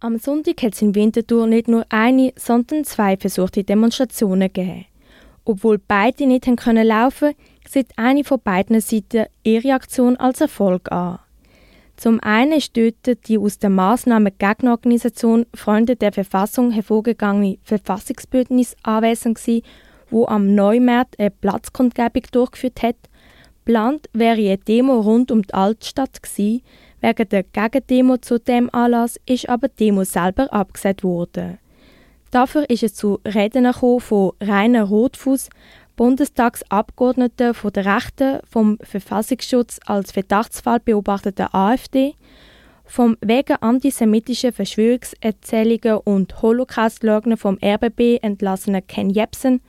Am Sonntag hat es in Winterthur nicht nur eine, sondern zwei versuchte Demonstrationen gegeben. Obwohl beide nicht haben können laufen, sieht eine von beiden Seiten ihre Aktion als Erfolg an. Zum einen ist dort die aus der Maßnahme Gegnerorganisation Freunde der Verfassung hervorgegangene Verfassungsbündnis anwesend gewesen, wo am Neumarkt eine Platzkundgebung durchgeführt hat. Plant wäre eine Demo rund um die Altstadt gewesen. Wegen der Gegendemo zu dem Anlass ist aber die Demo selber abgesagt worden. Dafür ist es zu Reden von Rainer Rotfuß, Bundestagsabgeordneter von der Rechten, vom Verfassungsschutz als Verdachtsfall beobachteten AfD, vom wegen antisemitischer Verschwörungserzählungen und Holocaust-Leugner vom RBB entlassenen Ken Jebsen,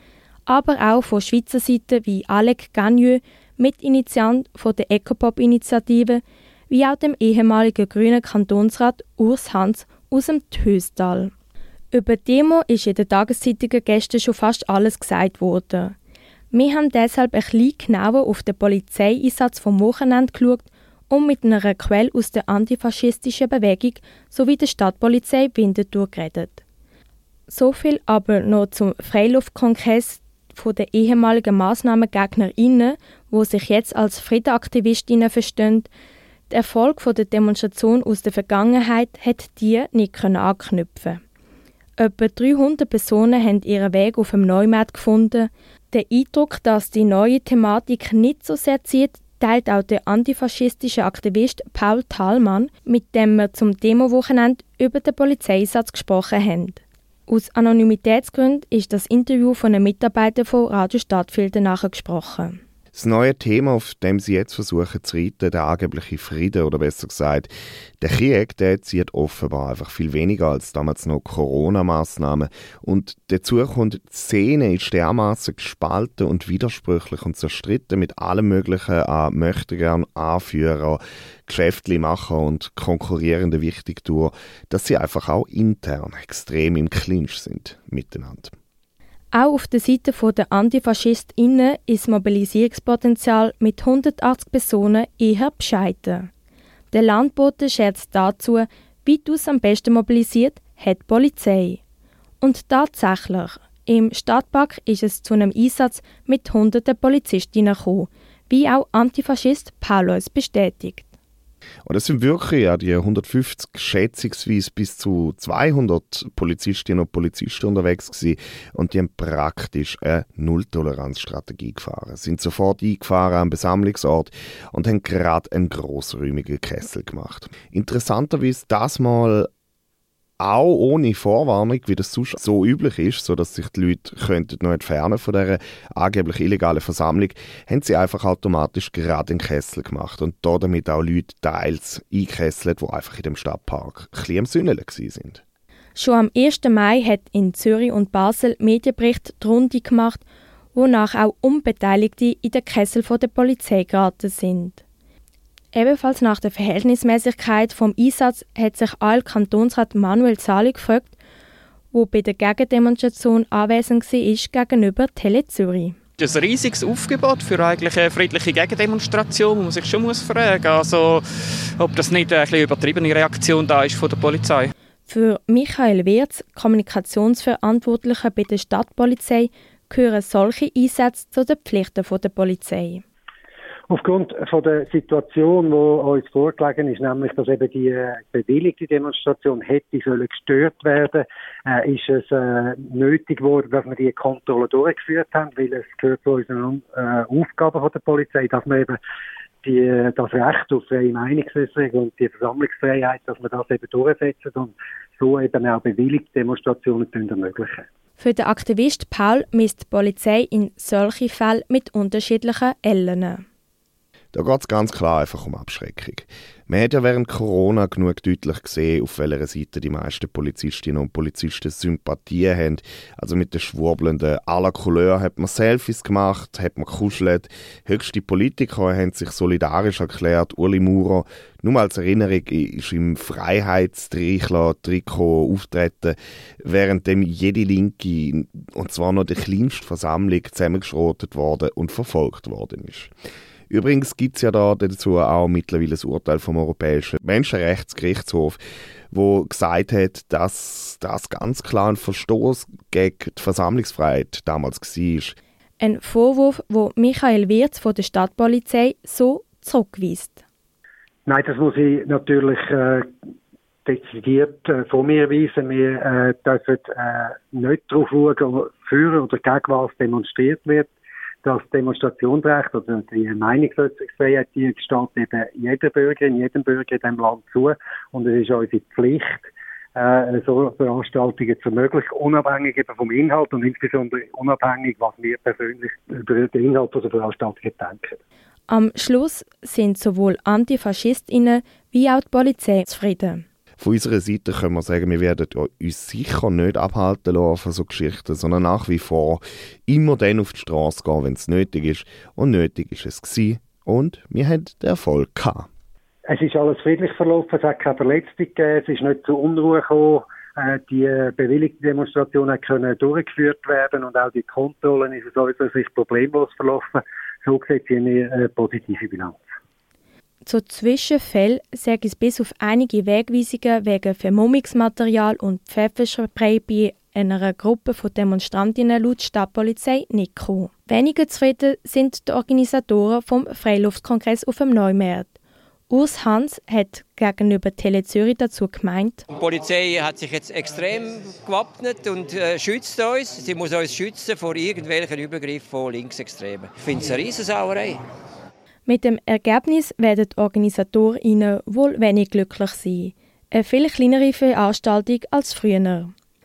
aber auch von Schweizer Seite wie Alec Gagneux, Mitinitiant von der Ecopop-Initiative, wie auch dem ehemaligen grünen Kantonsrat Urs Hans aus dem Töstal. Über die Demo ist in den Tageszeitungen gestern schon fast alles gesagt worden. Wir haben deshalb ein bisschen genauer auf den Polizeieinsatz vom Wochenende geschaut und mit einer Quelle aus der antifaschistischen Bewegung sowie der Stadtpolizei Winterthur geredet. So viel aber noch zum Freiluftkongress der ehemaligen Massnahmengegnerinnen, wo sich jetzt als Friedenaktivistinnen verstehen. Der Erfolg der Demonstration aus der Vergangenheit hat die nicht anknüpfen. Etwa 300 Personen haben ihren Weg auf dem Neumarkt gefunden. Der Eindruck, dass die neue Thematik nicht so sehr zieht, teilt auch der antifaschistische Aktivist Paul Thalmann, mit dem wir zum Demo-Wochenende über den Polizeieinsatz gesprochen haben. Aus Anonymitätsgründen ist das Interview von einem Mitarbeiter von Radio Stadtfilter nachgesprochen. Das neue Thema, auf dem sie jetzt versuchen zu reiten, der angebliche Frieden oder besser gesagt, der Krieg, der zieht offenbar einfach viel weniger als damals noch Corona-Maßnahmen. Und dazu kommt, die Szene ist dermaßen gespalten und widersprüchlich und zerstritten mit allem Möglichen an Möchtegern, Anführer, Geschäftlimacher und konkurrierenden Wichtigtour, dass sie einfach auch intern extrem im Clinch sind miteinander. Auch auf der Seite der AntifaschistInnen ist das Mobilisierungspotenzial mit 180 Personen eher bescheiden. Der Landbote schätzt dazu, weitaus am besten mobilisiert hat die Polizei. Und tatsächlich, im Stadtpark ist es zu einem Einsatz mit hunderten Polizistinnen gekommen, wie auch Antifaschist Paulus bestätigt. Und es sind wirklich ja die 150, schätzungsweise bis zu 200 Polizistinnen und Polizisten unterwegs gewesen. Und die haben praktisch eine Nulltoleranzstrategie gefahren. Sind sofort eingefahren am Besammlungsort und haben gerade einen grossräumigen Kessel gemacht. Interessanterweise das mal auch ohne Vorwarnung, wie das sonst so üblich ist, so dass sich die Leute könnten noch entfernen von dieser angeblich illegalen Versammlung, haben sie einfach automatisch gerade den Kessel gemacht und da damit auch Leute teils eingekesselt, die einfach in dem Stadtpark ein bisschen am Sünneln sind. Schon am 1. Mai hat in Zürich und Basel Medienbericht die Runde gemacht, wonach auch Unbeteiligte in den Kessel der Polizei geraten sind. Ebenfalls nach der Verhältnismäßigkeit vom Einsatz hat sich all Kantonsrat Manuel Zali gefragt, wo bei der Gegendemonstration anwesend war gegenüber Tele Zürich. Das ist ein riesiges Aufgebot für eigentlich eine friedliche Gegendemonstration, wo man sich schon muss fragen also ob das nicht eine übertriebene Reaktion da ist von der Polizei. Für Michael Wirz, Kommunikationsverantwortlicher bei der Stadtpolizei, gehören solche Einsätze zu den Pflichten der Polizei. Aufgrund von der Situation, die uns vorgelegen ist, nämlich, dass eben die äh, bewilligte Demonstration hätte sollen gestört werden, äh, ist es äh, nötig geworden, dass wir die Kontrolle durchgeführt haben, weil es gehört zu unseren äh, Aufgaben von der Polizei, dass wir eben die, das Recht auf freie Meinungsäußerung und die Versammlungsfreiheit, dass wir das eben durchsetzen und so eben auch bewilligte Demonstrationen ermöglichen. Für den Aktivist Paul misst die Polizei in solche Fällen mit unterschiedlichen Ellen. Da geht es ganz klar einfach um Abschreckung. Man hat ja während Corona genug deutlich gesehen, auf welcher Seite die meisten Polizistinnen und Polizisten Sympathien haben. Also mit den Schwurbelnden à la Couleur hat man Selfies gemacht, hat man kuschelt. Höchste Politiker haben sich solidarisch erklärt. Uli Maurer, nur als Erinnerung, ist im Freiheitstrichler-Trikot auftreten, während dem jede Linke, und zwar noch die kleinste Versammlung, zusammengeschrotet worden und verfolgt worden ist. Übrigens gibt es ja da dazu auch mittlerweile ein Urteil vom Europäischen Menschenrechtsgerichtshof, wo gesagt hat, dass das ganz klar ein Verstoß gegen die Versammlungsfreiheit damals war. Ein Vorwurf, wo Michael Wirz von der Stadtpolizei so zurückweist. Nein, das muss ich natürlich äh, dezidiert äh, von mir weisen. Wir äh, dürfen äh, nicht darauf schauen, für oder gegen was demonstriert wird. Das Demonstrationsrecht oder die Meinungsäußerungsfreiheit, die steht eben jeder Bürgerin, jedem Bürger in diesem Land zu. Und es ist unsere Pflicht, äh, so Veranstaltungen zu ermöglichen, unabhängig eben vom Inhalt und insbesondere unabhängig, was wir persönlich über den Inhalt dieser Veranstaltungen denken. Am Schluss sind sowohl Antifaschistinnen wie auch die Polizei zufrieden. Von unserer Seite können wir sagen, wir werden uns sicher nicht abhalten lassen von so Geschichten, sondern nach wie vor immer dann auf die Straße gehen, wenn es nötig ist. Und nötig ist es gewesen. Und wir haben den Erfolg gehabt. Es ist alles friedlich verlaufen, es hat keine Verletzte gegeben, es ist nicht zu Unruhe gekommen. Äh, die bewilligte Demonstration können durchgeführt werden und auch die Kontrollen ist aus unserer Sicht problemlos verlaufen. So gesehen eine positive Bilanz. Zu Zwischenfällen sage es bis auf einige Wegweisungen wegen Vermummungsmaterial und Pfefferspray bei einer Gruppe von Demonstrantinnen laut Stadtpolizei nicht gekommen. Weniger zufrieden sind die Organisatoren vom Freiluftkongress auf dem Neumarkt. Urs Hans hat gegenüber Tele Zürich dazu gemeint. Die Polizei hat sich jetzt extrem gewappnet und äh, schützt uns. Sie muss uns schützen vor irgendwelchen Übergriffen von Linksextremen. Ich finde es eine Riesensauerei. Mit dem Ergebnis werden die OrganisatorInnen wohl wenig glücklich sein. Eine viel kleinere Veranstaltung als früher.